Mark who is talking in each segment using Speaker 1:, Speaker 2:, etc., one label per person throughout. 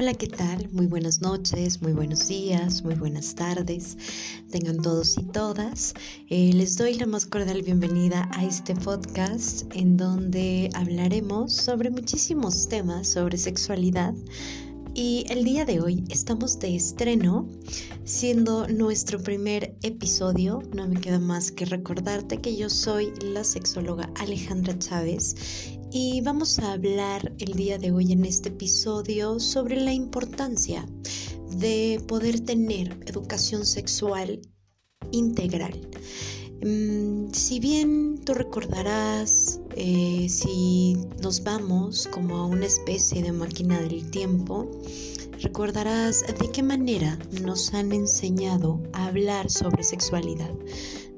Speaker 1: Hola, ¿qué tal? Muy buenas noches, muy buenos días, muy buenas tardes. Tengan todos y todas. Eh, les doy la más cordial bienvenida a este podcast en donde hablaremos sobre muchísimos temas sobre sexualidad. Y el día de hoy estamos de estreno, siendo nuestro primer episodio. No me queda más que recordarte que yo soy la sexóloga Alejandra Chávez y vamos a hablar el día de hoy en este episodio sobre la importancia de poder tener educación sexual integral. Mm, si bien tú recordarás, eh, si nos vamos como a una especie de máquina del tiempo, recordarás de qué manera nos han enseñado a hablar sobre sexualidad,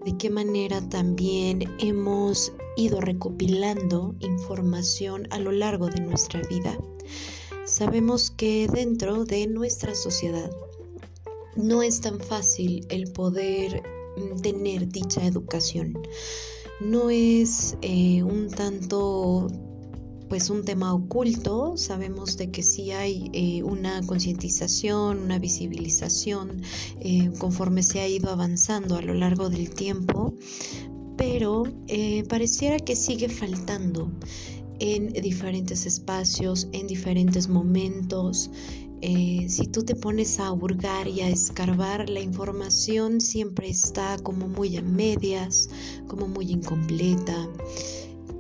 Speaker 1: de qué manera también hemos ido recopilando información a lo largo de nuestra vida. Sabemos que dentro de nuestra sociedad no es tan fácil el poder mm, tener dicha educación. No es eh, un tanto pues un tema oculto, sabemos de que sí hay eh, una concientización, una visibilización eh, conforme se ha ido avanzando a lo largo del tiempo, pero eh, pareciera que sigue faltando en diferentes espacios, en diferentes momentos. si tú te pones a hurgar y a escarbar, la información siempre está como muy a medias, como muy incompleta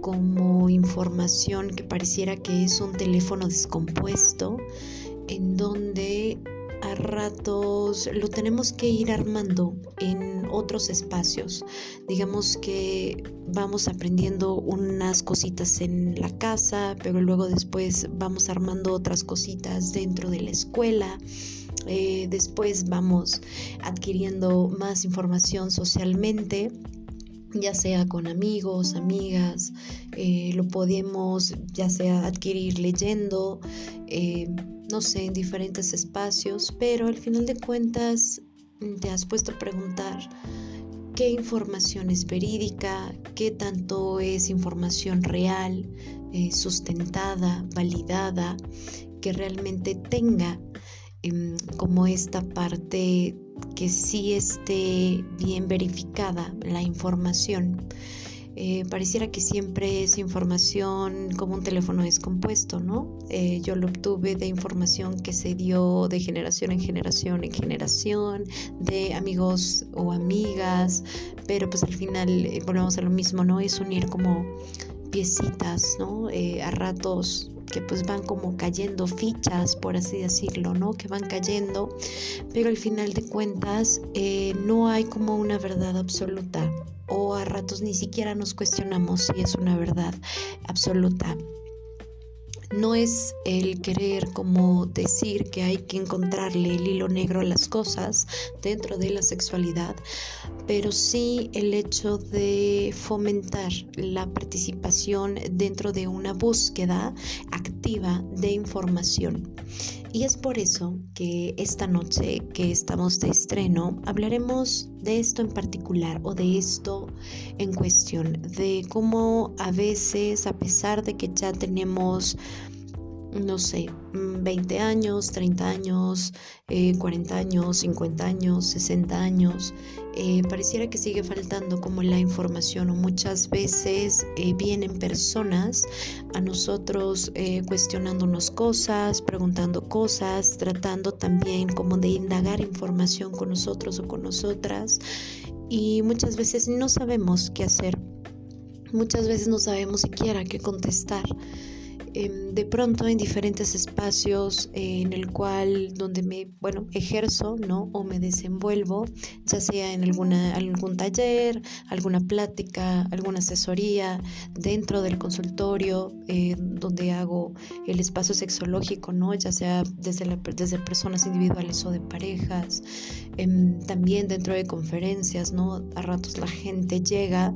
Speaker 1: como información que pareciera que es un teléfono descompuesto, en donde ratos lo tenemos que ir armando en otros espacios. Digamos que vamos aprendiendo unas cositas en la casa, pero luego después vamos armando otras cositas dentro de la escuela. Eh, después vamos adquiriendo más información socialmente ya sea con amigos, amigas, eh, lo podemos ya sea adquirir leyendo, eh, no sé, en diferentes espacios, pero al final de cuentas mm, te has puesto a preguntar qué información es verídica, qué tanto es información real, eh, sustentada, validada, que realmente tenga em, como esta parte que sí esté bien verificada la información. Eh, pareciera que siempre es información como un teléfono descompuesto, ¿no? Eh, yo lo obtuve de información que se dio de generación en generación en generación, de amigos o amigas, pero pues al final eh, volvemos a lo mismo, ¿no? Es unir como piecitas, ¿no? a ratos que pues van como cayendo fichas, por así decirlo, ¿no? Que van cayendo, pero al final de cuentas eh, no hay como una verdad absoluta a ratos ni siquiera nos cuestionamos si es una verdad absoluta. No es el querer como decir que hay que encontrarle el hilo negro a las cosas dentro de la sexualidad, pero sí el hecho de fomentar la participación dentro de una búsqueda activa de información. Y es por eso que esta noche que estamos de estreno hablaremos de esto en particular o de esto en cuestión, de cómo a veces, a pesar de que ya tenemos no sé, 20 mm, años, 30 años, 40 eh, años, 50 años, 60 años, eh, pareciera que sigue faltando como la información o muchas veces eh, vienen personas a nosotros cuestionándonos cosas, preguntando cosas, tratando también como de indagar información con nosotros o con nosotras y muchas veces no sabemos qué hacer, muchas veces no sabemos siquiera qué contestar. Em, de pronto en diferentes espacios eh, en el cual donde me bueno ejerzo no o me desenvuelvo ya sea en alguna algún taller alguna plática alguna asesoría dentro del consultorio eh, donde hago el espacio sexológico no ya sea desde desde personas individuales o de parejas em, también dentro de conferencias no a ratos la gente llega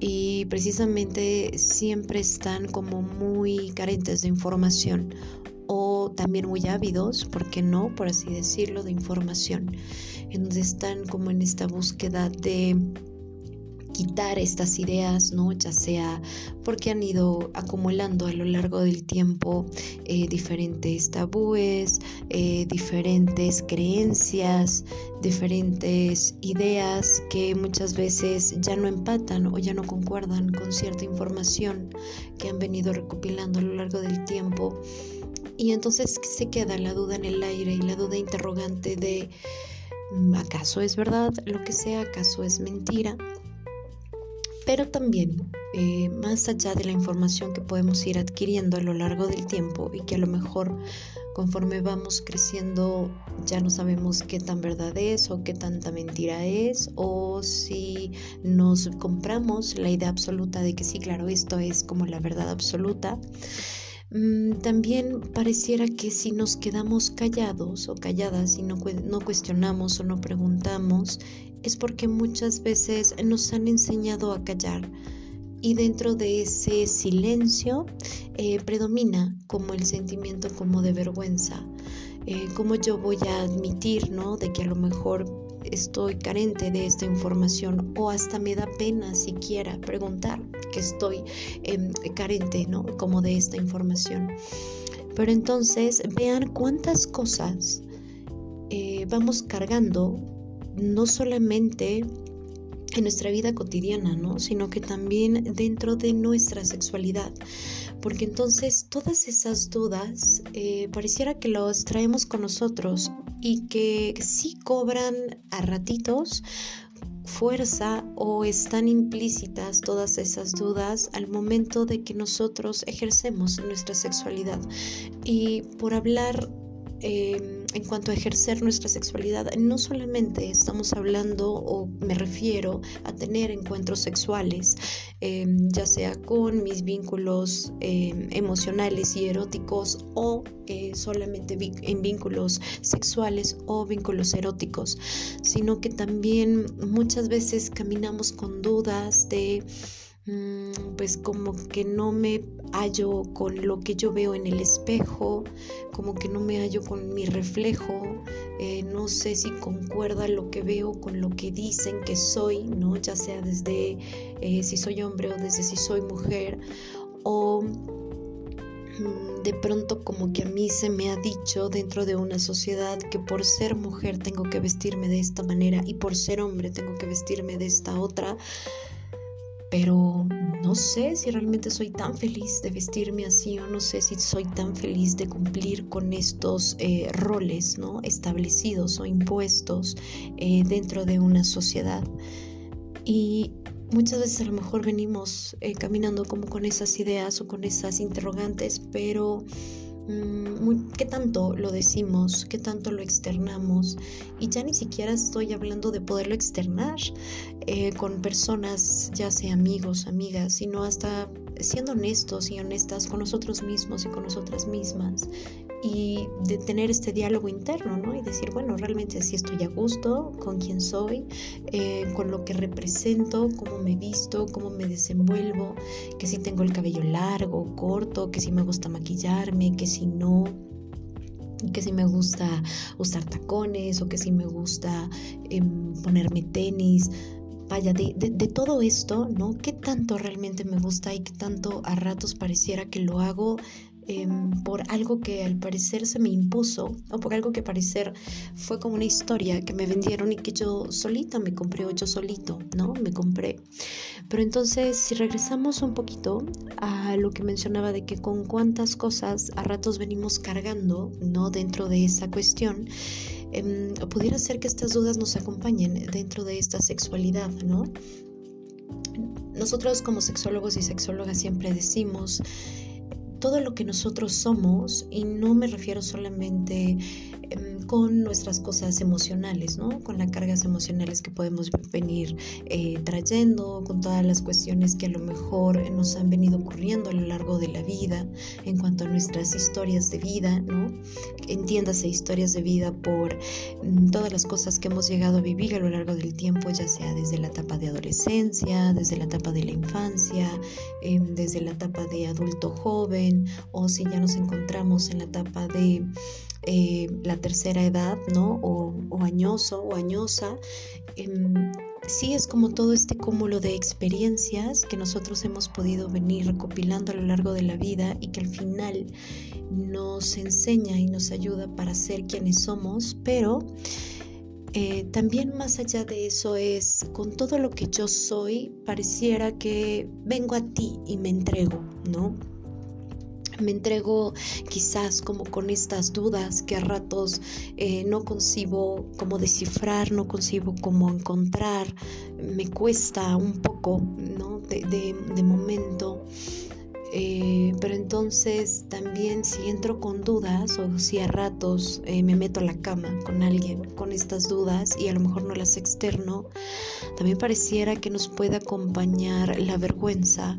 Speaker 1: y precisamente siempre están como muy carentes de información o también muy ávidos, ¿por qué no? Por así decirlo, de información, en donde están como en esta búsqueda de quitar estas ideas, ¿no? Ya sea porque han ido acumulando a lo largo del tiempo eh, diferentes tabúes, eh, diferentes creencias, diferentes ideas que muchas veces ya no empatan o ya no concuerdan con cierta información que han venido recopilando a lo largo del tiempo. Y entonces se queda la duda en el aire y la duda interrogante de ¿acaso es verdad lo que sea? ¿Acaso es mentira? Pero también eh, más allá de la información que podemos ir adquiriendo a lo largo del tiempo y que a lo mejor conforme vamos creciendo ya no sabemos qué tan verdad es o qué tanta mentira es o si nos compramos la idea absoluta de que sí, claro, esto es como la verdad absoluta. Mm, también pareciera que si nos quedamos callados o calladas y no, no cuestionamos o no preguntamos, es porque muchas veces nos han enseñado a callar y dentro de ese silencio eh, predomina como el sentimiento como de vergüenza, eh, como yo voy a admitir, ¿no? De que a lo mejor estoy carente de esta información o hasta me da pena siquiera preguntar que estoy em, carente, ¿no? Como de esta información. Pero entonces vean cuántas cosas eh, vamos cargando no solamente en nuestra vida cotidiana, ¿no? Sino que también dentro de nuestra sexualidad. Porque entonces todas esas dudas eh, pareciera que las traemos con nosotros y que sí cobran a ratitos fuerza o están implícitas todas esas dudas al momento de que nosotros ejercemos nuestra sexualidad. Y por hablar Em, en cuanto a ejercer nuestra sexualidad, no solamente estamos hablando o me refiero a tener encuentros sexuales, em, ya sea con mis vínculos em, emocionales y eróticos o eh, solamente en vínculos sexuales o vínculos eróticos, sino que también muchas veces caminamos con dudas de pues como que no me hallo con lo que yo veo en el espejo, como que no me hallo con mi reflejo, eh, no sé si concuerda lo que veo con lo que dicen que soy, ¿no? Ya sea desde eh, si soy hombre o desde si soy mujer, o mm, de pronto como que a mí se me ha dicho dentro de una sociedad que por ser mujer tengo que vestirme de esta manera y por ser hombre tengo que vestirme de esta otra pero no sé si realmente soy tan feliz de vestirme así o no sé si soy tan feliz de cumplir con estos eh, roles ¿no? establecidos o impuestos eh, dentro de una sociedad. Y muchas veces a lo mejor venimos eh, caminando como con esas ideas o con esas interrogantes, pero Mm, qué tanto lo decimos, qué tanto lo externamos. Y ya ni siquiera estoy hablando de poderlo externar eh, con personas, ya sea amigos, amigas, sino hasta siendo honestos y honestas con nosotros mismos y con nosotras mismas y de tener este diálogo interno, ¿no? Y decir, bueno, realmente si estoy a gusto con quién soy, eh, con lo que represento, cómo me visto, cómo me desenvuelvo, que si tengo el cabello largo, corto, que si me gusta maquillarme, que si no, que si me gusta usar tacones o que si me gusta em, ponerme tenis. Vaya, de, de, todo esto, ¿no? ¿Qué tanto realmente me gusta y qué tanto a ratos pareciera que lo hago Em, por algo que al parecer se me impuso o por algo que parecer fue como una historia que me vendieron y que yo solita me compré o yo solito, ¿no? Me compré. Pero entonces, si regresamos un poquito a lo que mencionaba de que con cuántas cosas a ratos venimos cargando, ¿no? Dentro de esa cuestión, em, pudiera ser que estas dudas nos acompañen dentro de esta sexualidad, ¿no? Nosotros como sexólogos y sexólogas siempre decimos todo lo que nosotros somos, y no me refiero solamente em, con nuestras cosas emocionales, ¿no? Con las cargas emocionales que podemos venir eh, trayendo, con todas las cuestiones que a lo mejor nos han venido ocurriendo a lo largo de la vida en cuanto a nuestras historias de vida, ¿no? Entiéndase historias de vida por mm, todas las cosas que hemos llegado a vivir a lo largo del tiempo, ya sea desde la etapa de adolescencia, desde la etapa de la infancia, em, desde la etapa de adulto joven, o si ya nos encontramos en la etapa de eh, la tercera edad, ¿no? O, añoso o añosa. Em, sí es como todo este cúmulo de experiencias que nosotros hemos podido venir recopilando a lo largo de la vida y que al final nos enseña y nos ayuda para ser quienes somos, pero eh, también más allá de eso es, con todo lo que yo soy, pareciera que vengo a ti y me entrego, ¿no? Me entrego quizás como con estas dudas que a ratos eh, no concibo como descifrar, no concibo cómo encontrar, me cuesta un poco, ¿no? de momento. Eh, pero entonces también si entro con dudas o si a ratos eh, me meto a la cama con alguien con estas dudas y a lo mejor no las externo, también pareciera que nos puede acompañar la vergüenza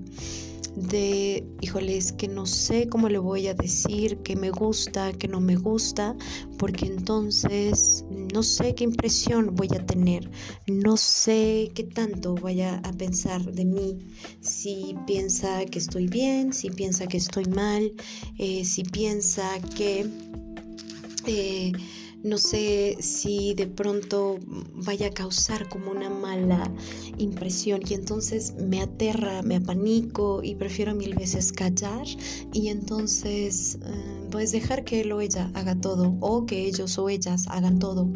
Speaker 1: de, híjole, es que no sé cómo le voy a decir que me gusta, que no me gusta, porque entonces no sé qué impresión voy a tener, no sé qué tanto vaya a pensar de mí, si piensa que estoy bien, si piensa que estoy mal, eh, si piensa que... Eh, no sé si de pronto vaya a causar como una mala impresión y entonces me aterra, me apanico y prefiero mil veces callar y entonces eh, pues dejar que él o ella haga todo o que ellos o ellas hagan todo.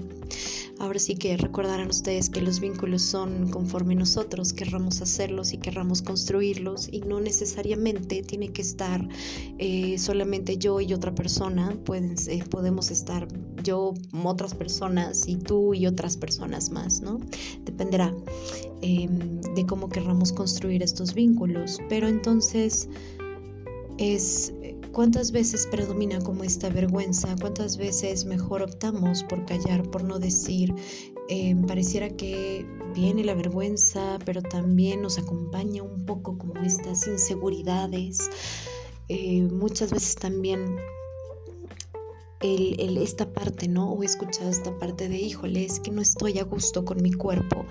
Speaker 1: Ahora sí que recordarán ustedes que los vínculos son conforme nosotros querramos hacerlos y querramos construirlos y no necesariamente tiene que estar eh, solamente yo y otra persona, Pueden, podemos estar yo, otras personas y tú y otras personas más, ¿no? Dependerá em, de cómo querramos construir estos vínculos, pero entonces es ¿Cuántas veces predomina como esta vergüenza? ¿Cuántas veces mejor optamos por callar, por no decir? Em, pareciera que viene la vergüenza, pero también nos acompaña un poco como estas inseguridades. Eh, muchas veces también el, esta parte, ¿no? O he escuchado esta parte de, híjole, es que no estoy a gusto con mi cuerpo,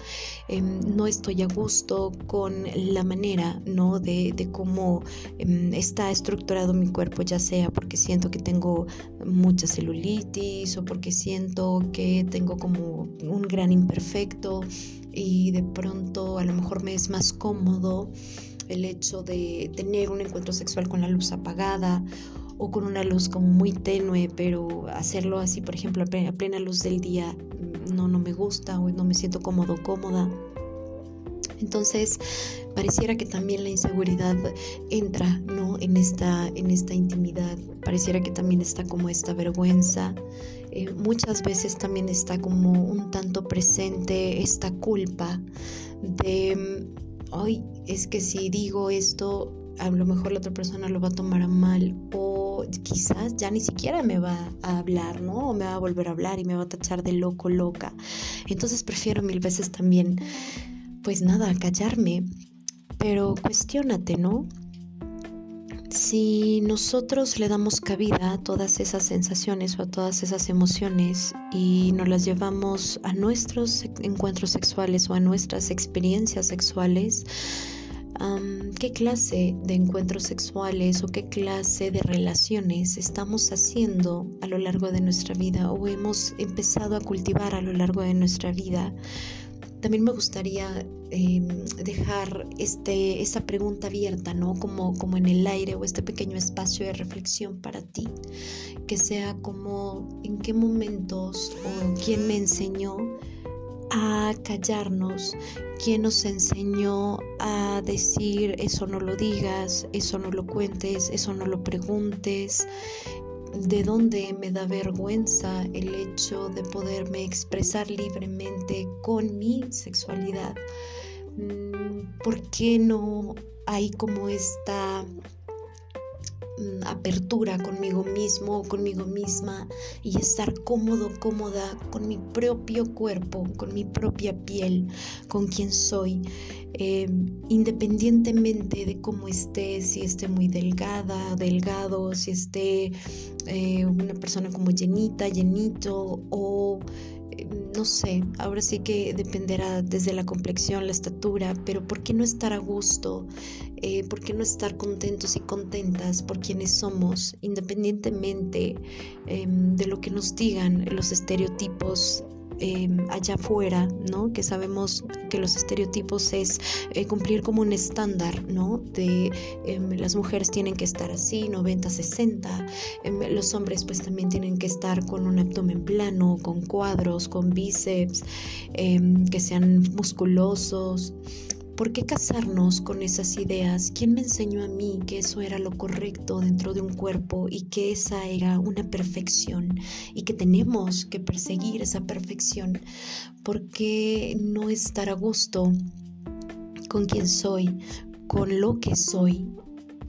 Speaker 1: em, no estoy a gusto con la manera, ¿no? De, cómo em, está estructurado mi cuerpo, ya sea porque siento que tengo mucha celulitis o porque siento que tengo como un gran imperfecto y de pronto a lo mejor me es más cómodo el hecho de tener un encuentro sexual con la luz apagada o con una luz como muy tenue, pero hacerlo así, por ejemplo, a plena, luz del día, mm, no, no me gusta o no me siento cómodo, cómoda. Entonces, pareciera que también la inseguridad entra, ¿no? En esta, en esta intimidad. Pareciera que también está como esta vergüenza. Eh, muchas veces también está como un tanto presente esta culpa de, ay, es que si digo esto, a lo mejor la otra persona lo va a tomar a mal o quizás ya ni siquiera me va a hablar, ¿no? O me va a volver a hablar y me va a tachar de loco, loca. Entonces prefiero mil veces también, pues nada, callarme. Pero cuestiónate, ¿no? Si nosotros le damos cabida a todas esas sensaciones o a todas esas emociones y nos las llevamos a nuestros encuentros sexuales o a nuestras experiencias sexuales, qué clase de encuentros sexuales o qué clase de relaciones estamos haciendo a lo largo de nuestra vida o hemos empezado a cultivar a lo largo de nuestra vida. También me gustaría em, dejar este, esta pregunta abierta, ¿no? Como, como en el aire o este pequeño espacio de reflexión para ti, que sea como en qué momentos o quién me enseñó a callarnos, quien nos enseñó a decir eso no lo digas, eso no lo cuentes, eso no lo preguntes, de dónde me da vergüenza el hecho de poderme expresar libremente con mi sexualidad. Mm, ¿Por qué no hay como esta apertura conmigo mismo conmigo misma y estar cómodo, cómoda con mi propio cuerpo, con mi propia piel, con quien soy, eh, independientemente de cómo esté, si esté muy delgada, delgado, si esté eh, una persona como llenita, llenito o... No sé, ahora sí que dependerá desde la complexión, la estatura, pero ¿por qué no estar a gusto? Eh, ¿Por qué no estar contentos y contentas por quienes somos, independientemente em, de lo que nos digan los estereotipos Em, allá afuera, ¿no? Que sabemos que los estereotipos es eh, cumplir como un estándar, ¿no? De em, las mujeres tienen que estar así, 90, 60, em, los hombres pues también tienen que estar con un abdomen plano, con cuadros, con bíceps, que sean musculosos. ¿Por qué casarnos con esas ideas? ¿Quién me enseñó a mí que eso era lo correcto dentro de un cuerpo y que esa era una perfección y que tenemos que perseguir esa perfección? ¿Por qué no estar a gusto con quien soy, con lo que soy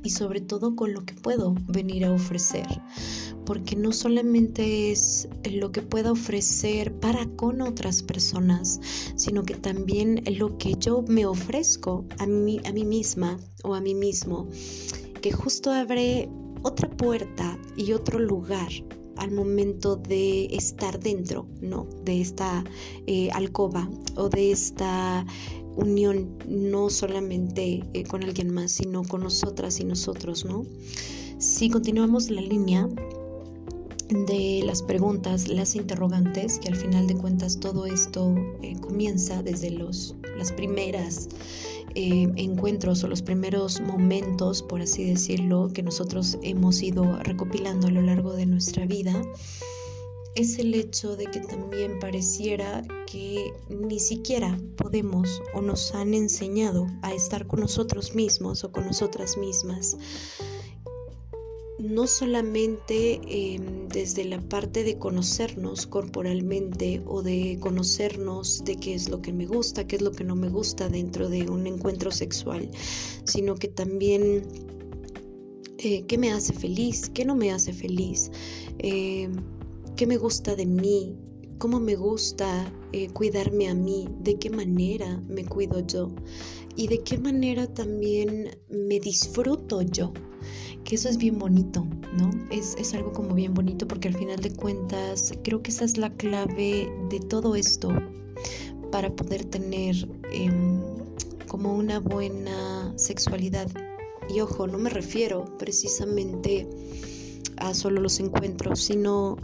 Speaker 1: y sobre todo con lo que puedo venir a ofrecer? Porque no solamente es lo que pueda ofrecer para con otras personas, sino que también lo que yo me ofrezco a mí, a mí misma o a mí mismo, que justo abre otra puerta y otro lugar al momento de estar dentro, ¿no? De esta eh, alcoba o de esta unión, no solamente eh, con alguien más, sino con nosotras y nosotros, ¿no? Si continuamos la línea, de las preguntas, las interrogantes, que al final de cuentas todo esto eh, comienza desde los, las primeras eh, encuentros o los primeros momentos, por así decirlo, que nosotros hemos ido recopilando a lo largo de nuestra vida, es el hecho de que también pareciera que ni siquiera podemos o nos han enseñado a estar con nosotros mismos o con nosotras mismas no solamente em, desde la parte de conocernos corporalmente o de conocernos de qué es lo que me gusta, qué es lo que no me gusta dentro de un encuentro sexual, sino que también eh, qué me hace feliz, qué no me hace feliz, em, qué me gusta de mí, cómo me gusta eh, cuidarme a mí, de qué manera me cuido yo y de qué manera también me disfruto yo que eso es bien bonito, ¿no? Es, algo como bien bonito porque al final de cuentas creo que esa es la clave de todo esto para poder tener em, como una buena sexualidad. Y ojo, no me refiero precisamente a solo los encuentros, sino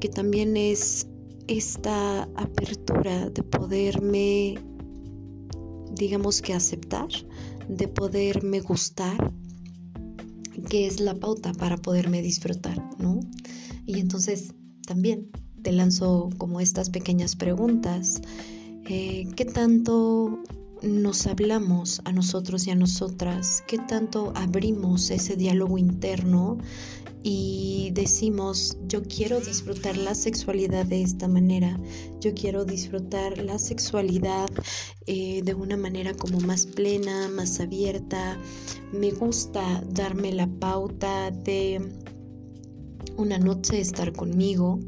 Speaker 1: que también es esta apertura de poderme, digamos que aceptar, de poderme gustar, que es la pauta para poderme disfrutar, ¿no? Y entonces también te lanzo como estas pequeñas preguntas. Eh, ¿Qué tanto nos hablamos a nosotros y a nosotras? ¿Qué tanto abrimos ese diálogo interno y decimos, yo quiero disfrutar la sexualidad de esta manera, yo quiero disfrutar la sexualidad eh, de una manera como más plena, más abierta, me gusta darme la pauta de una noche estar conmigo,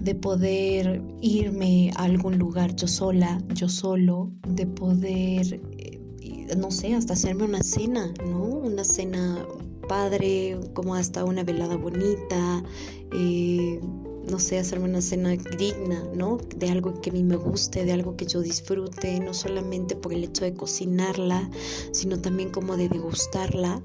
Speaker 1: de poder irme a algún lugar yo sola, yo solo, de poder, eh, no sé, hasta hacerme una cena, ¿no? Una cena padre, como hasta una velada bonita, eh, no sé, hacerme una cena digna, ¿no? De algo que a mí me guste, de algo que yo disfrute, no solamente por el hecho de cocinarla, sino también como de degustarla.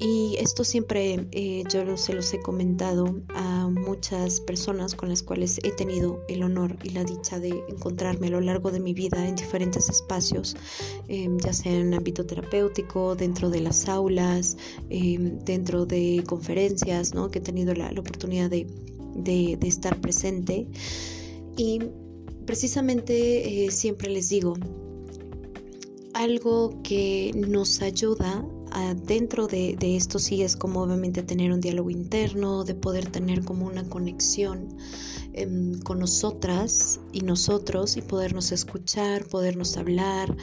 Speaker 1: Y esto siempre eh, yo se los he comentado a muchas personas con las cuales he tenido el honor y la dicha de encontrarme a lo largo de mi vida en diferentes espacios, em, ya sea en ámbito terapéutico, dentro de las aulas, em, dentro de conferencias, ¿no? que he tenido la, oportunidad de, de, estar presente. Y precisamente eh, siempre les digo, algo que nos ayuda dentro de, esto sí es como obviamente tener un diálogo interno, de poder tener como una conexión em, con nosotras y nosotros y podernos escuchar, podernos hablar,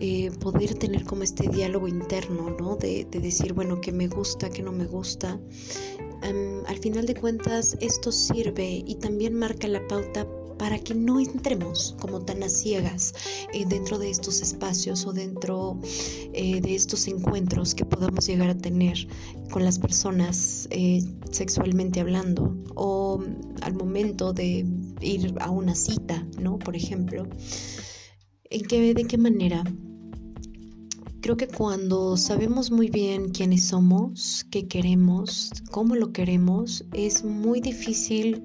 Speaker 1: eh, poder tener como este diálogo interno, ¿no? De, decir, bueno, qué me gusta, qué no me gusta. Em, al final de cuentas, esto sirve y también marca la pauta para que no entremos como tan a ciegas eh, dentro de estos espacios o dentro eh, de estos encuentros que podamos llegar a tener con las personas eh, sexualmente hablando o al momento de ir a una cita, ¿no? Por ejemplo. ¿En qué, ¿De qué manera? Creo que cuando sabemos muy bien quiénes somos, qué queremos, cómo lo queremos, es muy difícil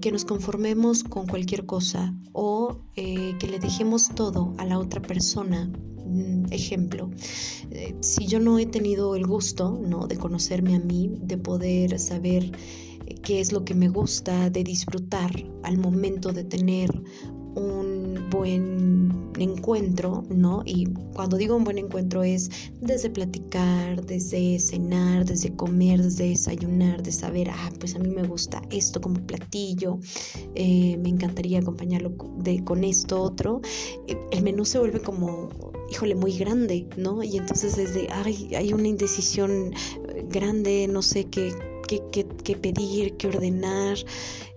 Speaker 1: que nos conformemos con cualquier cosa o eh, que le dejemos todo a la otra persona. Mm, ejemplo, eh, si yo no he tenido el gusto ¿no? de conocerme a mí, de poder saber eh, qué es lo que me gusta, de disfrutar al momento de tener un buen encuentro, ¿no? Y cuando digo un buen encuentro es desde platicar, desde cenar, desde comer, desde desayunar, de saber, ah, pues a mí me gusta esto como platillo, eh, me encantaría acompañarlo de, con esto otro. Eh, el menú se vuelve como, híjole, muy grande, ¿no? Y entonces desde, ay, hay una indecisión grande, no sé qué qué, pedir, qué ordenar,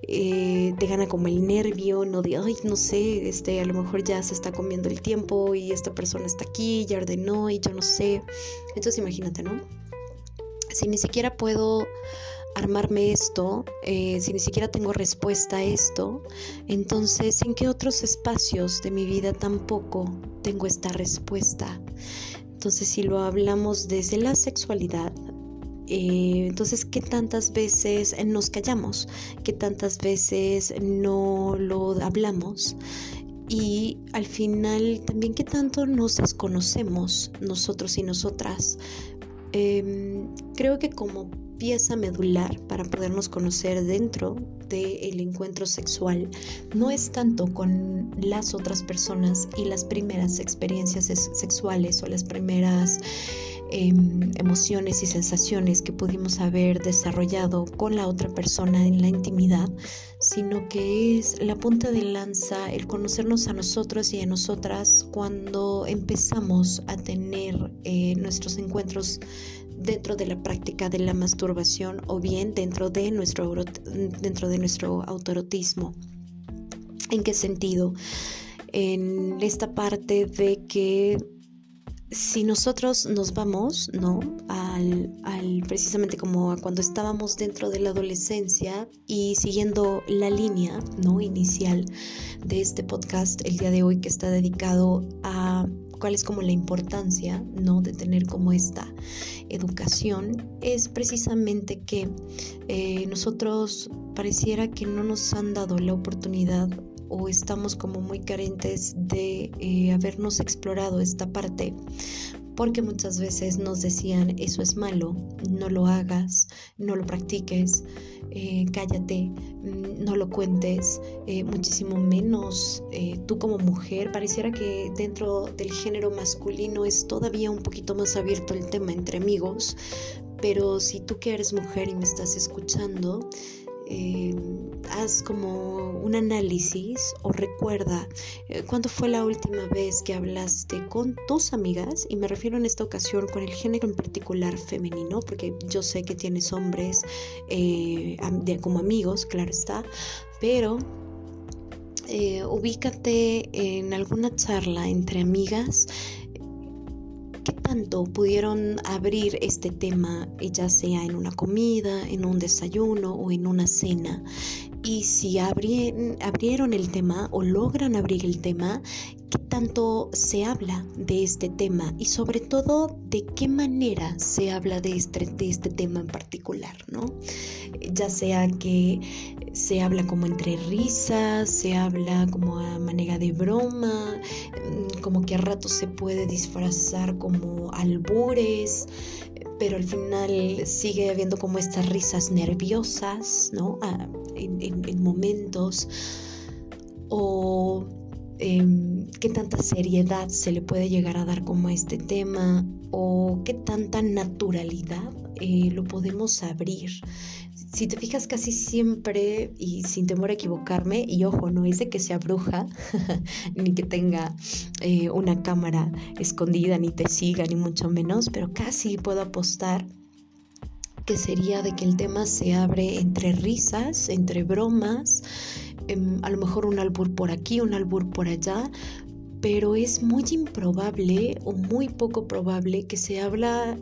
Speaker 1: eh, te gana como el nervio, no de, ay, no sé, este, a lo mejor ya se está comiendo el tiempo y esta persona está aquí, ya ordenó y yo no sé. Entonces imagínate, ¿no? Si ni siquiera puedo armarme esto, eh, si ni siquiera tengo respuesta a esto, entonces ¿en qué otros espacios de mi vida tampoco tengo esta respuesta? Entonces si lo hablamos desde la sexualidad, eh, entonces, ¿qué tantas veces nos callamos? ¿Qué tantas veces no lo hablamos? Y al final, también, ¿qué tanto nos desconocemos nosotros y nosotras? Em, creo que como pieza medular para podernos conocer dentro del encuentro sexual no es tanto con las otras personas y las primeras experiencias sexuales o las primeras Em, emociones y sensaciones que pudimos haber desarrollado con la otra persona en la intimidad, sino que es la punta de lanza el conocernos a nosotros y a nosotras cuando empezamos a tener eh, nuestros encuentros dentro de la práctica de la masturbación o bien dentro de nuestro, dentro de nuestro autoerotismo. ¿En qué sentido? En esta parte de que si nosotros nos vamos, ¿no? Al, precisamente como cuando estábamos dentro de la adolescencia y siguiendo la línea, ¿no? Inicial de este podcast el día de hoy que está dedicado a cuál es como la importancia, ¿no? De tener como esta educación, es precisamente que eh, nosotros pareciera que no nos han dado la oportunidad o estamos como muy carentes de eh, habernos explorado esta parte porque muchas veces nos decían eso es malo, no lo hagas, no lo practiques, eh, cállate, mm, no lo cuentes, eh, muchísimo menos tú como mujer. Pareciera que dentro del género masculino es todavía un poquito más abierto el tema entre amigos, pero si tú que eres mujer y me estás escuchando, eh, haz como un análisis o recuerda eh, cuándo fue la última vez que hablaste con tus amigas, y me refiero en esta ocasión con el género en particular femenino, porque yo sé que tienes hombres eh, como amigos, claro está, pero ubícate en alguna charla entre amigas tanto pudieron abrir este tema, ya sea en una comida, en un desayuno o en una cena. Y si abrieron el tema o logran abrir el tema, ¿qué tanto se habla de este tema? Y sobre todo, ¿de qué manera se habla de este, de este tema en particular? ¿no? Ya sea que se habla como entre risas, se habla como a manera de broma, mm, como que a ratos se puede disfrazar como albures, pero al final sigue habiendo como estas risas nerviosas, ¿no? Ah, en, momentos. O em, qué tanta seriedad se le puede llegar a dar como a este tema, o qué tanta naturalidad eh, lo podemos abrir si te fijas casi siempre y sin temor a equivocarme, y ojo, no es de que sea bruja, ni que tenga eh, una cámara escondida, ni te siga, ni mucho menos, pero casi puedo apostar que sería de que el tema se abre entre risas, entre bromas, em, a lo mejor un albur por aquí, un albur por allá, pero es muy improbable o muy poco probable que se habla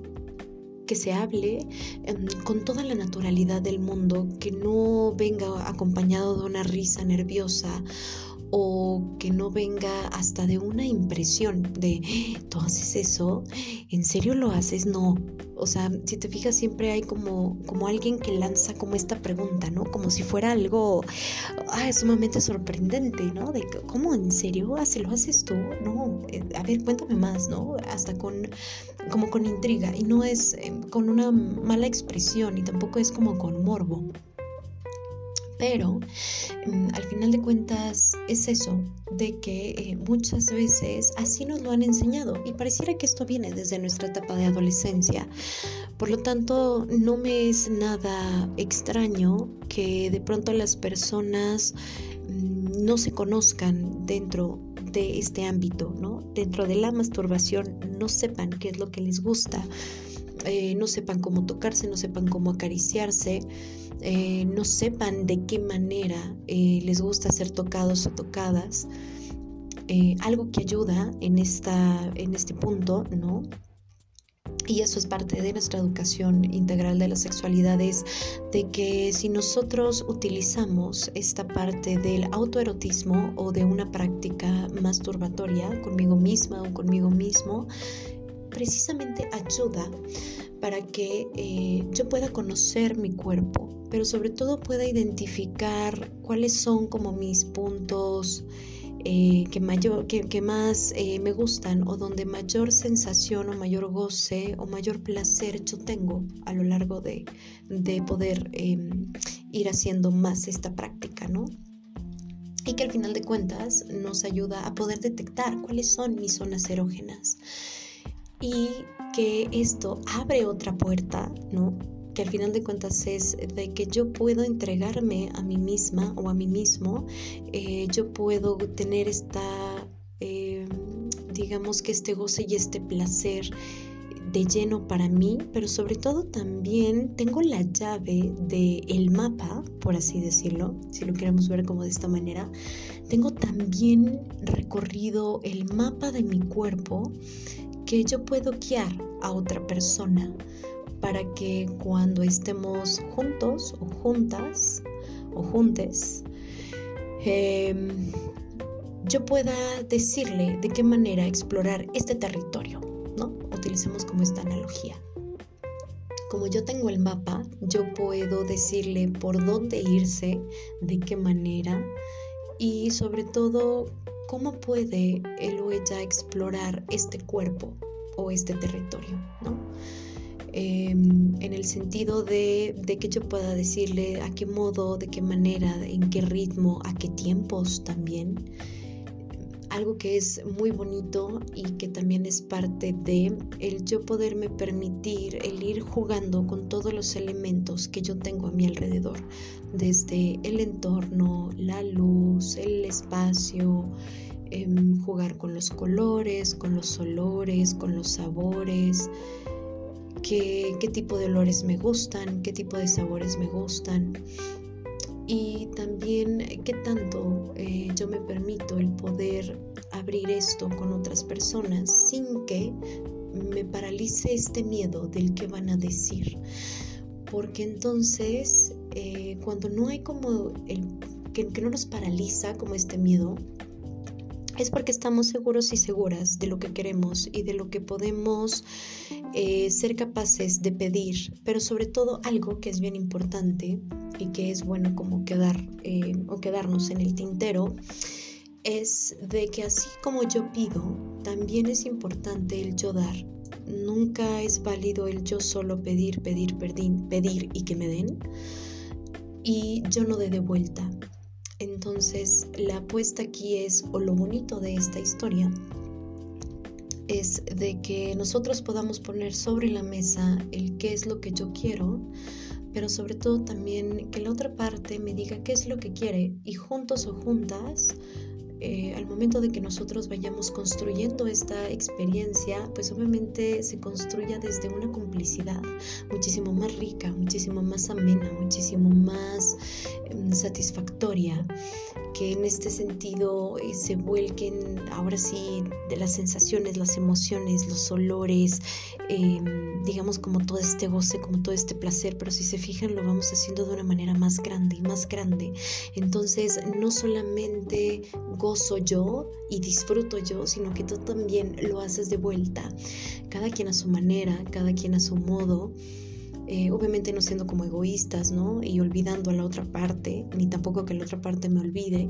Speaker 1: que se hable em, con toda la naturalidad del mundo, que no venga acompañado de una risa nerviosa o que no venga hasta de una impresión de, ¿tú haces eso? ¿En serio lo haces? No. O sea, si te fijas, siempre hay como, como alguien que lanza como esta pregunta, ¿no? Como si fuera algo ah, sumamente sorprendente, ¿no? De cómo, ¿en serio? ¿Hace, ¿Lo haces tú? No, eh, a ver, cuéntame más, ¿no? Hasta con, como con intriga. Y no es eh, con una mala expresión y tampoco es como con morbo. Pero mm, al final de cuentas es eso, de que eh, muchas veces así nos lo han enseñado y pareciera que esto viene desde nuestra etapa de adolescencia. Por lo tanto, no me es nada extraño que de pronto las personas mm, no se conozcan dentro de este ámbito, ¿no? Dentro de la masturbación no sepan qué es lo que les gusta, eh, no sepan cómo tocarse, no sepan cómo acariciarse eh, no sepan de qué manera eh, les gusta ser tocados o tocadas. Eh, algo que ayuda en, esta, en este punto, ¿no? Y eso es parte de nuestra educación integral de la sexualidad, es de que si nosotros utilizamos esta parte del autoerotismo o de una práctica masturbatoria conmigo misma o conmigo mismo, precisamente ayuda para que yo pueda conocer mi cuerpo, pero sobre todo pueda identificar cuáles son como mis puntos eh, que, mayor, que, más eh, me gustan o donde mayor sensación o mayor goce o mayor placer yo tengo a lo largo de, de poder em, ir haciendo más esta práctica, ¿no? Y que al final de cuentas nos ayuda a poder detectar cuáles son mis zonas erógenas. Y que esto abre otra puerta, ¿no? que al final de cuentas es de que yo puedo entregarme a mí misma o a mí mismo, eh, yo puedo tener esta, eh, digamos que este goce y este placer de lleno para mí, pero sobre todo también tengo la llave del el mapa, por así decirlo, si lo queremos ver como de esta manera, tengo también recorrido el mapa de mi cuerpo que yo puedo guiar a otra persona para que cuando estemos juntos o juntas o juntes, em, yo pueda decirle de qué manera explorar este territorio, ¿no? Utilicemos como esta analogía. Como yo tengo el mapa, yo puedo decirle por dónde irse, de qué manera y sobre todo cómo puede él o ella explorar este cuerpo o este territorio, ¿no? Em, en el sentido de, que yo pueda decirle a qué modo, de qué manera, en qué ritmo, a qué tiempos también. Algo que es muy bonito y que también es parte de el yo poderme permitir el ir jugando con todos los elementos que yo tengo a mi alrededor, desde el entorno, la luz, el espacio, em, jugar con los colores, con los olores, con los sabores, qué, tipo de olores me gustan, qué tipo de sabores me gustan y también qué tanto eh, yo me permito el poder abrir esto con otras personas sin que me paralice este miedo del que van a decir. Porque entonces, eh, cuando no hay como el que, no nos paraliza como este miedo, es porque estamos seguros y seguras de lo que queremos y de lo que podemos eh, ser capaces de pedir, pero sobre todo algo que es bien importante y que es bueno como quedar eh, o quedarnos en el tintero, es de que así como yo pido, también es importante el yo dar. Nunca es válido el yo solo pedir, pedir, pedir, pedir y que me den y yo no dé de vuelta. Entonces la apuesta aquí es, o lo bonito de esta historia, es de que nosotros podamos poner sobre la mesa el qué es lo que yo quiero, pero sobre todo también que la otra parte me diga qué es lo que quiere y juntos o juntas eh, al momento de que nosotros vayamos construyendo esta experiencia, pues obviamente se construya desde una complicidad muchísimo más rica, muchísimo más amena, muchísimo más satisfactoria, que en este sentido eh, se vuelquen ahora sí de las sensaciones, las emociones, los olores, em, digamos como todo este goce, como todo este placer, pero si se fijan lo vamos haciendo de una manera más grande y más grande. Entonces no solamente gozo yo y disfruto yo, sino que tú también lo haces de vuelta, cada quien a su manera, cada quien a su modo. Eh, obviamente no siendo como egoístas, ¿no? Y olvidando a la otra parte, ni tampoco que la otra parte me olvide,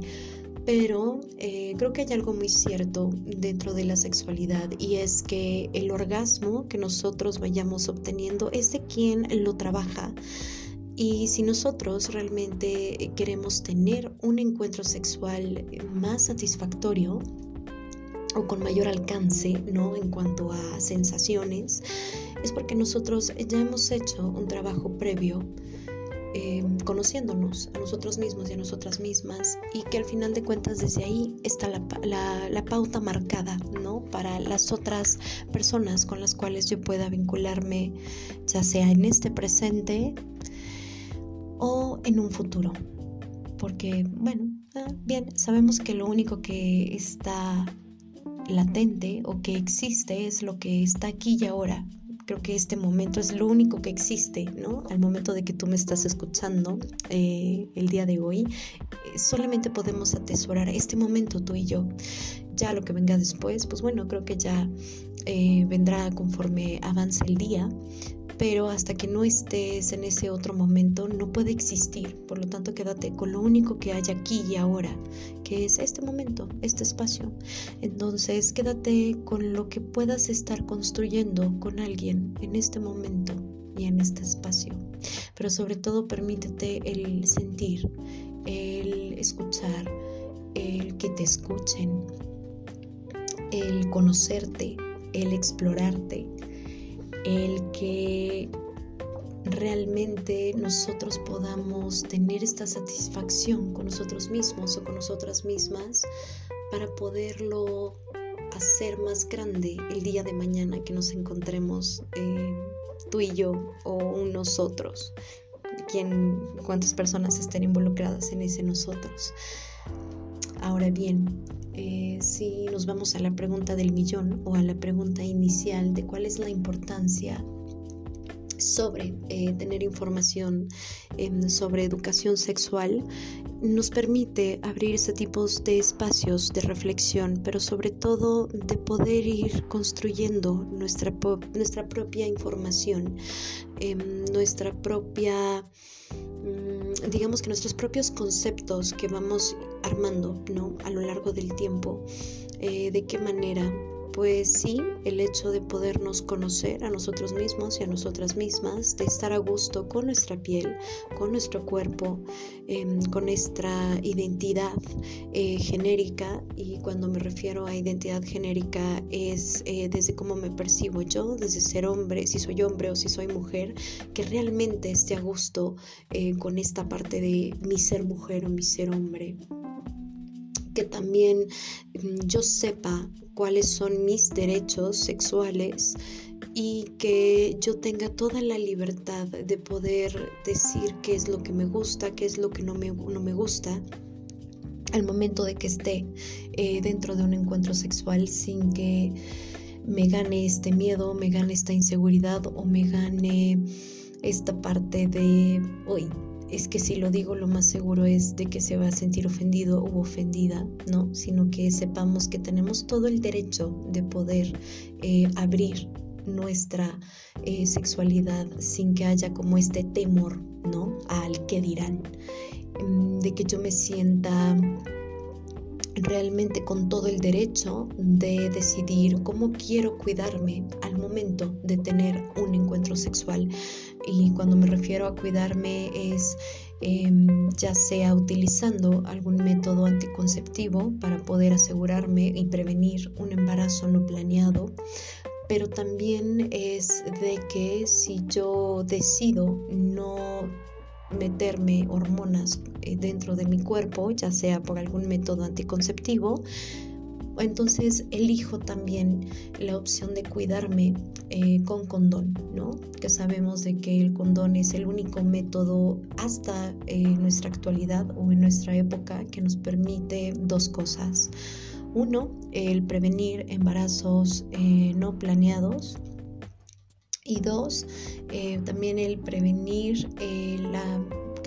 Speaker 1: pero eh, creo que hay algo muy cierto dentro de la sexualidad y es que el orgasmo que nosotros vayamos obteniendo es de quien lo trabaja. Y si nosotros realmente queremos tener un encuentro sexual más satisfactorio o con mayor alcance, ¿no? En cuanto a sensaciones, es porque nosotros ya hemos hecho un trabajo previo eh, conociéndonos a nosotros mismos y a nosotras mismas y que al final de cuentas desde ahí está la, la, pauta marcada, ¿no? Para las otras personas con las cuales yo pueda vincularme, ya sea en este presente o en un futuro. Porque, bueno, ah, bien, sabemos que lo único que está latente o que existe es lo que está aquí y ahora, Creo que este momento es lo único que existe, ¿no? Al momento de que tú me estás escuchando eh, el día de hoy, eh, solamente podemos atesorar este momento tú y yo. Ya lo que venga después, pues bueno, creo que ya eh, vendrá conforme avance el día, pero hasta que no estés en ese otro momento no puede existir. Por lo tanto, quédate con lo único que hay aquí y ahora, que es este momento, este espacio. Entonces, quédate con lo que puedas estar construyendo con alguien en este momento y en este espacio. Pero sobre todo, permítete el sentir, el escuchar, el que te escuchen, el conocerte, el explorarte el que realmente nosotros podamos tener esta satisfacción con nosotros mismos o con nosotras mismas para poderlo hacer más grande el día de mañana que nos encontremos eh, tú y yo o nosotros, cuántas personas estén involucradas en ese nosotros. Ahora bien, eh, si nos vamos a la pregunta del millón o a la pregunta inicial de cuál es la importancia sobre eh, tener información em, sobre educación sexual, nos permite abrir ese tipo de espacios de reflexión, pero sobre todo de poder ir construyendo nuestra, nuestra propia información, em, nuestra propia digamos que nuestros propios conceptos que vamos armando ¿no? a lo largo del tiempo, eh, de qué manera pues sí, el hecho de podernos conocer a nosotros mismos y a nosotras mismas, de estar a gusto con nuestra piel, con nuestro cuerpo, em, con nuestra identidad eh, genérica. Y cuando me refiero a identidad genérica es eh, desde cómo me percibo yo, desde ser hombre, si soy hombre o si soy mujer, que realmente esté a gusto eh, con esta parte de mi ser mujer o mi ser hombre que también mm, yo sepa cuáles son mis derechos sexuales y que yo tenga toda la libertad de poder decir qué es lo que me gusta, qué es lo que no me, no me gusta al momento de que esté eh, dentro de un encuentro sexual sin que me gane este miedo, me gane esta inseguridad o me gane esta parte de, hoy es que si lo digo lo más seguro es de que se va a sentir ofendido u ofendida, ¿no? Sino que sepamos que tenemos todo el derecho de poder eh, abrir nuestra eh, sexualidad sin que haya como este temor, ¿no? Al que dirán, mm, de que yo me sienta realmente con todo el derecho de decidir cómo quiero cuidarme al momento de tener un encuentro sexual. Y cuando me refiero a cuidarme es em, ya sea utilizando algún método anticonceptivo para poder asegurarme y prevenir un embarazo no planeado, pero también es de que si yo decido no meterme hormonas eh, dentro de mi cuerpo, ya sea por algún método anticonceptivo, entonces elijo también la opción de cuidarme eh, con condón, ¿no? Que sabemos de que el condón es el único método hasta eh, nuestra actualidad o en nuestra época que nos permite dos cosas. Uno, el prevenir embarazos eh, no planeados. Y dos, también el prevenir la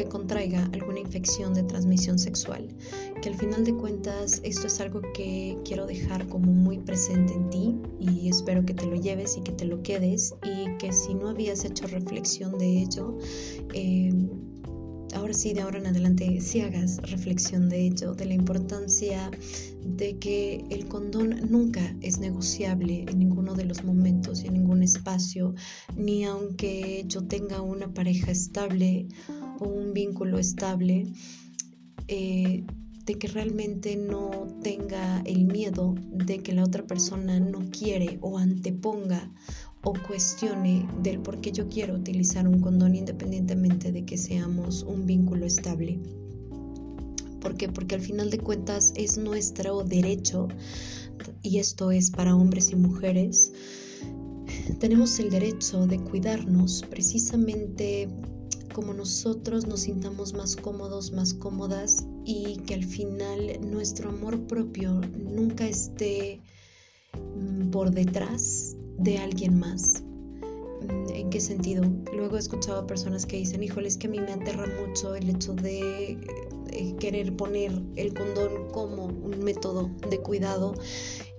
Speaker 1: que contraiga alguna infección de transmisión sexual. Que al final de cuentas esto es algo que quiero dejar como muy presente en ti y espero que te lo lleves y que te lo quedes y que si no habías hecho reflexión de ello, eh, ahora sí, de ahora en adelante, si hagas reflexión de ello, de la importancia de que el condón nunca es negociable en ninguno de los momentos y en ningún espacio, ni aunque yo tenga una pareja estable o un vínculo estable, eh, de que realmente no tenga el miedo de que la otra persona no quiere o anteponga o cuestione del por qué yo quiero utilizar un condón independientemente de que seamos un vínculo estable. ¿Por qué? Porque al final de cuentas es nuestro derecho, y esto es para hombres y mujeres, tenemos el derecho de cuidarnos precisamente como nosotros nos sintamos más cómodos, más cómodas y que al final nuestro amor propio nunca esté mm, por detrás de alguien más. Mm, ¿En qué sentido? Luego he escuchado a personas que dicen, híjole, es que a mí me aterra mucho el hecho de eh, querer poner el condón como un método de cuidado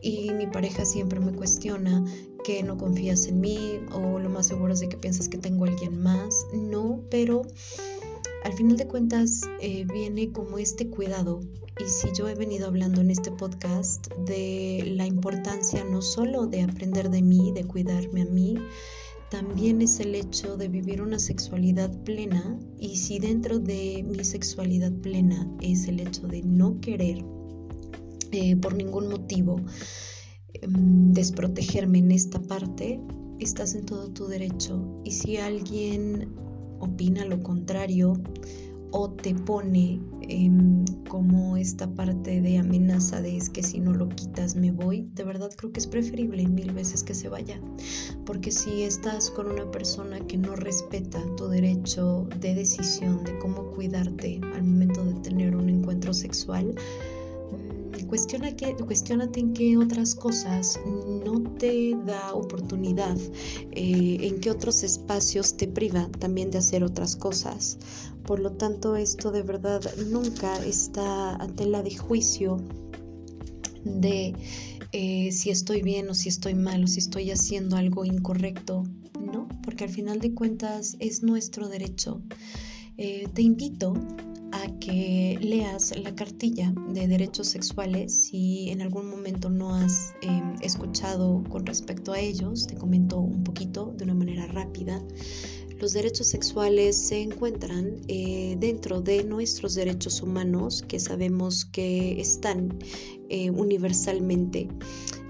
Speaker 1: y mi pareja siempre me cuestiona que no confías en mí o lo más seguro es de que piensas que tengo alguien más. No, pero al final de cuentas eh, viene como este cuidado. Y si yo he venido hablando en este podcast de la importancia no solo de aprender de mí, de cuidarme a mí, también es el hecho de vivir una sexualidad plena. Y si dentro de mi sexualidad plena es el hecho de no querer eh, por ningún motivo em, desprotegerme en esta parte, estás en todo tu derecho. Y si alguien opina lo contrario o te pone em, como esta parte de amenaza de es que si no lo quitas me voy, de verdad creo que es preferible mil veces que se vaya. Porque si estás con una persona que no respeta tu derecho de decisión de cómo cuidarte al momento de tener un encuentro sexual, cuestiona que, cuestionate en qué otras cosas no te da oportunidad, eh, en qué otros espacios te priva también de hacer otras cosas. Por lo tanto, esto de verdad nunca está ante la de juicio de eh, si estoy bien o si estoy mal o si estoy haciendo algo incorrecto. No, porque al final de cuentas es nuestro derecho. Eh, te invito a que leas la cartilla de derechos sexuales si en algún momento no has em, escuchado con respecto a ellos. Te comento un poquito de una manera rápida. Los derechos sexuales se encuentran eh, dentro de nuestros derechos humanos que sabemos que están eh, universalmente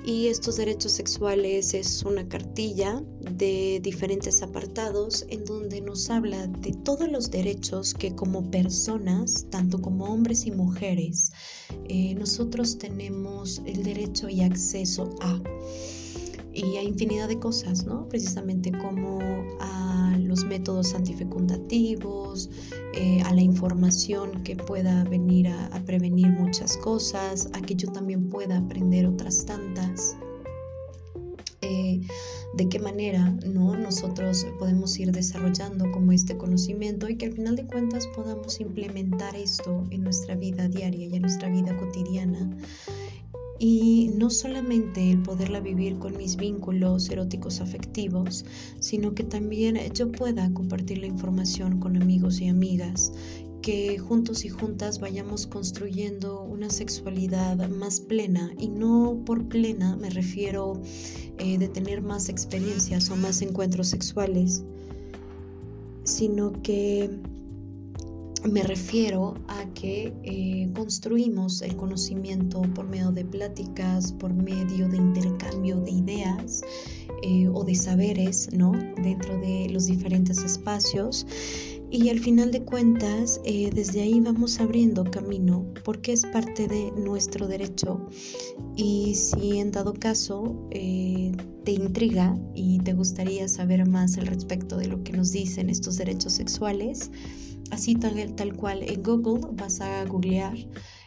Speaker 1: y estos derechos sexuales es una cartilla de diferentes apartados en donde nos habla de todos los derechos que como personas, tanto como hombres y mujeres, eh, nosotros tenemos el derecho y acceso a. Y hay infinidad de cosas, ¿no? Precisamente como a los métodos antifecundativos, eh, a la información que pueda venir a, prevenir muchas cosas, a que yo también pueda aprender otras tantas. Eh, de qué manera ¿no? nosotros podemos ir desarrollando como este conocimiento y que al final de cuentas podamos implementar esto en nuestra vida diaria y en nuestra vida cotidiana y no solamente el poderla vivir con mis vínculos eróticos afectivos, sino que también yo pueda compartir la información con amigos y amigas, que juntos y juntas vayamos construyendo una sexualidad más plena y no por plena me refiero eh, de tener más experiencias o más encuentros sexuales, sino que me refiero a que eh, construimos el conocimiento por medio de pláticas, por medio de intercambio de ideas eh, o de saberes, ¿no? Dentro de los diferentes espacios Y al final de cuentas, eh, desde ahí vamos abriendo camino porque es parte de nuestro derecho. Y si en dado caso te intriga y te gustaría saber más al respecto de lo que nos dicen estos derechos sexuales, así tal, tal cual en Google vas a googlear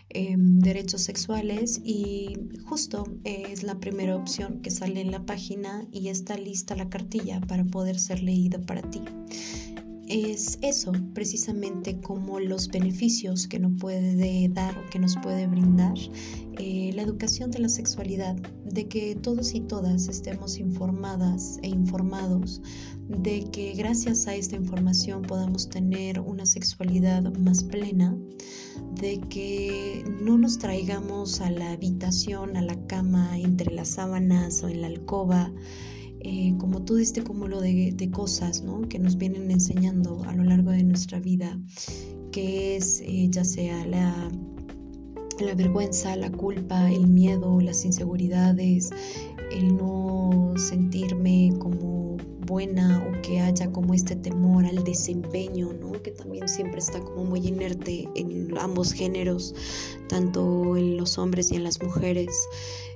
Speaker 1: em, derechos sexuales y justo es la primera opción que sale en la página y está lista la cartilla para poder ser leída para ti es eso, precisamente como los beneficios que nos puede dar o que nos puede brindar eh, la educación de la sexualidad, de que todos y todas estemos informadas e informados, de que gracias a esta información podamos tener una sexualidad más plena, de que no nos traigamos a la habitación, a la cama, entre las sábanas o en la alcoba, eh, como todo este cúmulo de, de cosas ¿no? que nos vienen enseñando a lo largo de nuestra vida, que es eh, ya sea la, la vergüenza, la culpa, el miedo, las inseguridades, el no sentirme como buena o que haya como este temor al desempeño, ¿no? que también siempre está como muy inerte en ambos géneros, tanto en los hombres y en las mujeres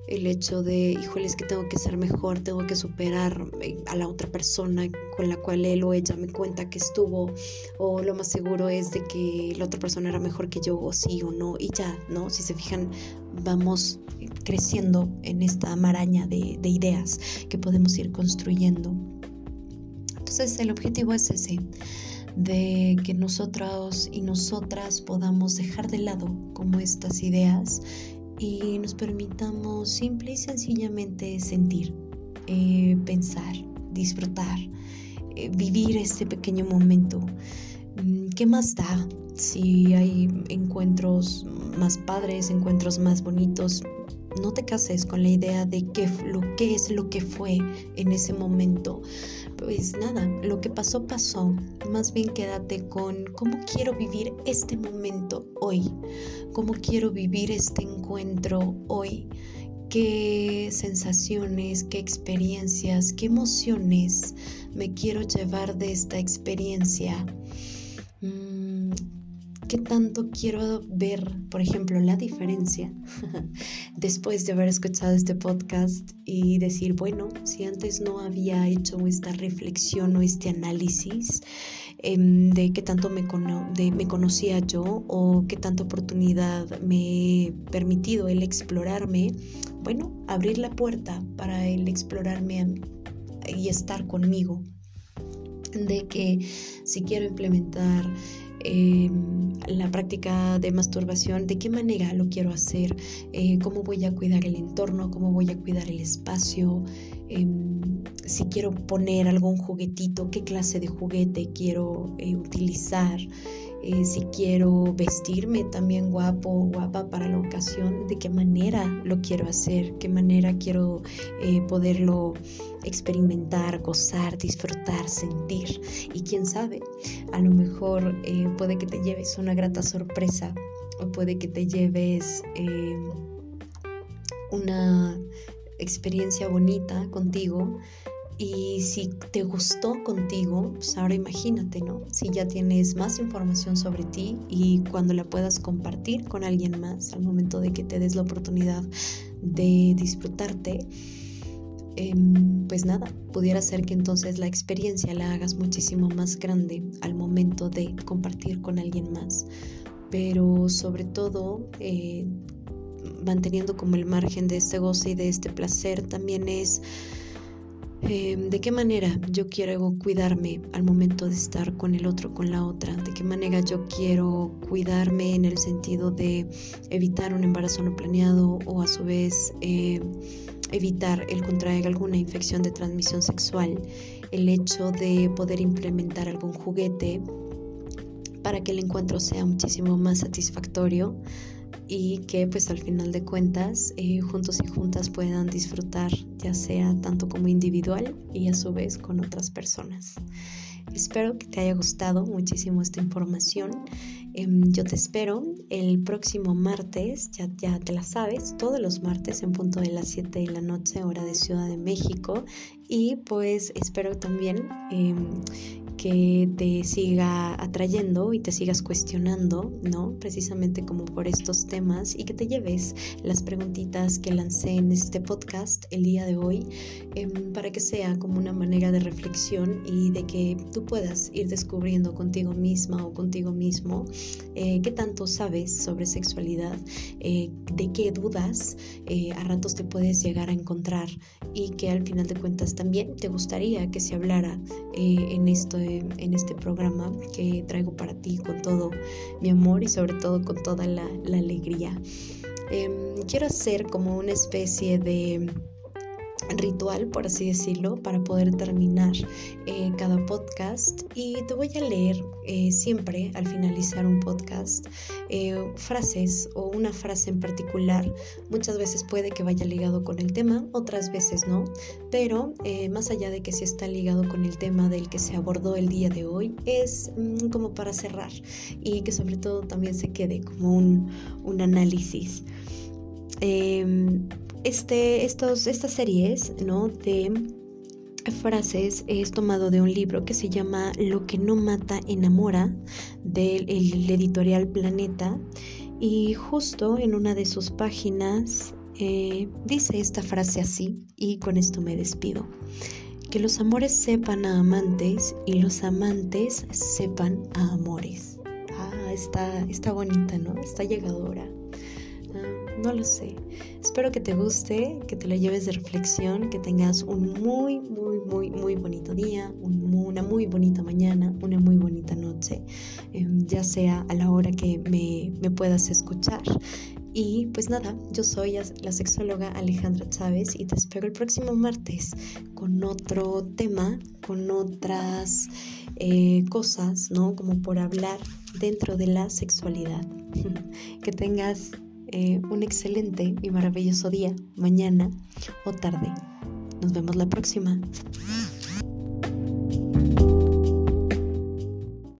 Speaker 1: el hecho de, híjole, que tengo que ser mejor, tengo que superar eh, a la otra persona con la cual él o ella me cuenta que estuvo, o lo más seguro es de que la otra persona era mejor que yo, o sí o no, y ya, ¿no? Si se fijan, vamos creciendo en esta maraña de, de ideas que podemos ir construyendo. Entonces el objetivo es ese, de que nosotros y nosotras podamos dejar de lado como estas ideas y nos permitamos simple y sencillamente sentir, eh, pensar, disfrutar, eh, vivir este pequeño momento. Mm, ¿Qué más da si hay encuentros más padres, encuentros más bonitos? No te cases con la idea de qué, lo que es lo que fue en ese momento pues nada, lo que pasó pasó. Más bien quédate con cómo quiero vivir este momento hoy, cómo quiero vivir este encuentro hoy, qué sensaciones, qué experiencias, qué emociones me quiero llevar de esta experiencia. Mm, ¿Qué tanto quiero ver, por ejemplo, la diferencia después de haber escuchado este podcast y decir, bueno, si antes no había hecho esta reflexión o este análisis em, de qué tanto me, me conocía yo o qué tanta oportunidad me he permitido el explorarme, bueno, abrir la puerta para el explorarme y estar conmigo de que si quiero implementar Em, la práctica de masturbación, de qué manera lo quiero hacer, eh, cómo voy a cuidar el entorno, cómo voy a cuidar el espacio, em, si quiero poner algún juguetito, qué clase de juguete quiero eh, utilizar. Eh, si quiero vestirme también guapo o guapa para la ocasión, de qué manera lo quiero hacer, qué manera quiero eh, poderlo experimentar, gozar, disfrutar, sentir. Y quién sabe, a lo mejor eh, puede que te lleves una grata sorpresa o puede que te lleves una experiencia bonita contigo y si te gustó contigo, pues ahora imagínate, ¿no? Si ya tienes más información sobre ti y cuando la puedas compartir con alguien más al momento de que te des la oportunidad de disfrutarte, em, pues nada, pudiera ser que entonces la experiencia la hagas muchísimo más grande al momento de compartir con alguien más. Pero sobre todo, eh, manteniendo como el margen de este goce y de este placer, también es Em, de qué manera yo quiero cuidarme al momento de estar con el otro, con la otra, de qué manera yo quiero cuidarme en el sentido de evitar un embarazo no planeado o a su vez em, evitar el contraer alguna infección de transmisión sexual, el hecho de poder implementar algún juguete para que el encuentro sea muchísimo más satisfactorio y que pues al final de cuentas eh, juntos y juntas puedan disfrutar ya sea tanto como individual y a su vez con otras personas. Espero que te haya gustado muchísimo esta información. Em, yo te espero el próximo martes, ya, ya te la sabes, todos los martes en punto de las 7 de la noche, hora de Ciudad de México. Y pues espero también em, que te siga atrayendo y te sigas cuestionando, ¿no? Precisamente como por estos temas y que te lleves las preguntitas que lancé en este podcast el día de hoy em, para que sea como una manera de reflexión y de que tú puedas ir descubriendo contigo misma o contigo mismo eh, qué tanto sabes sobre sexualidad, eh, de qué dudas eh, a ratos te puedes llegar a encontrar y que al final de cuentas también te gustaría que se hablara en esto en este programa que traigo para ti con todo mi amor y sobre todo con toda la, alegría. Em, quiero hacer como una especie de ritual, por así decirlo, para poder terminar eh, cada podcast. Y te voy a leer eh, siempre al finalizar un podcast eh, frases o una frase en particular. Muchas veces puede que vaya ligado con el tema, otras veces no. Pero más allá de que si está ligado con el tema del que se abordó el día de hoy, es mm, como para cerrar y que sobre todo también se quede como un, un análisis. Este, estos, estas series ¿no? de frases es tomado de un libro que se llama Lo que no mata enamora del editorial Planeta y justo en una de sus páginas eh, dice esta frase así y con esto me despido. Que los amores sepan a amantes y los amantes sepan a amores. Ah, está, está bonita, ¿no? Está llegadora no lo sé. Espero que te guste, que te lo lleves de reflexión, que tengas un muy, muy, muy, muy bonito día, una muy bonita mañana, una muy bonita noche, em, ya sea a la hora que me, me puedas escuchar. Y pues nada, yo soy la sexóloga Alejandra Chávez y te espero el próximo martes con otro tema, con otras eh, cosas, ¿no? Como por hablar dentro de la sexualidad. que tengas eh, un excelente y maravilloso día, mañana o tarde. Nos vemos la próxima.